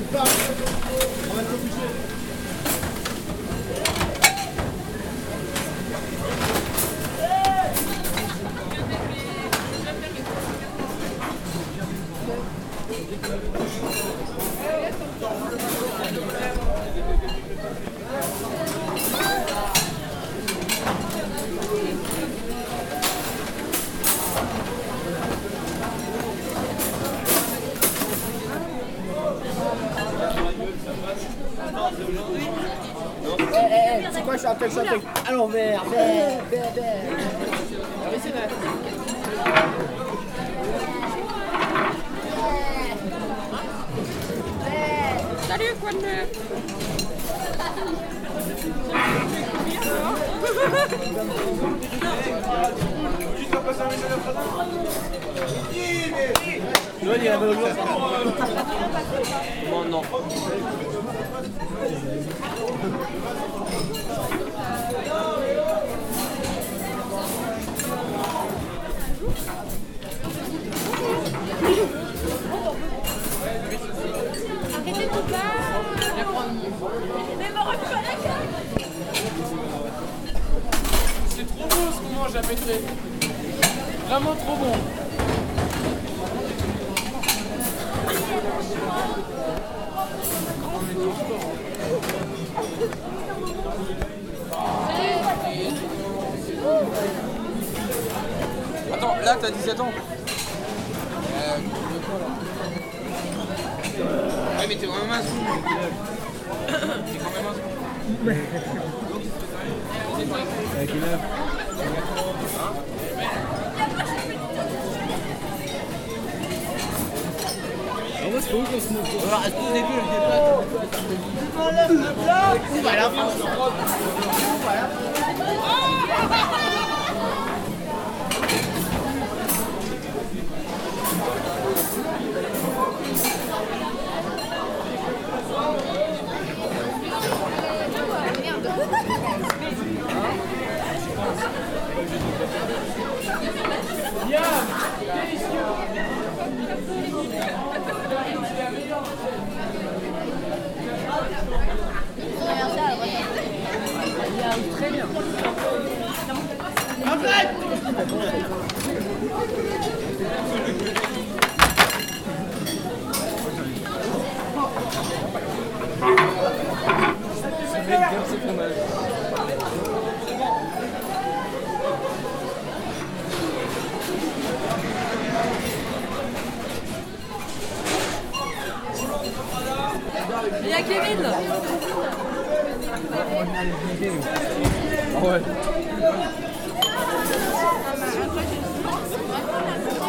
On va tout toucher! Elle s'attaque à l'envers. Bé, bé, bé. Ah oui, c'est vrai. Salut, quoi de neuf Pétré. Vraiment trop bon. Attends, là, t'as 17 ans. Euh, Ouais, mais t'es quand même un sou. T'es quand même un sou. Avec une œuvre. Voilà, à tous les deux, je dis pas. Voilà, voilà. Il y a Kevin Ouais.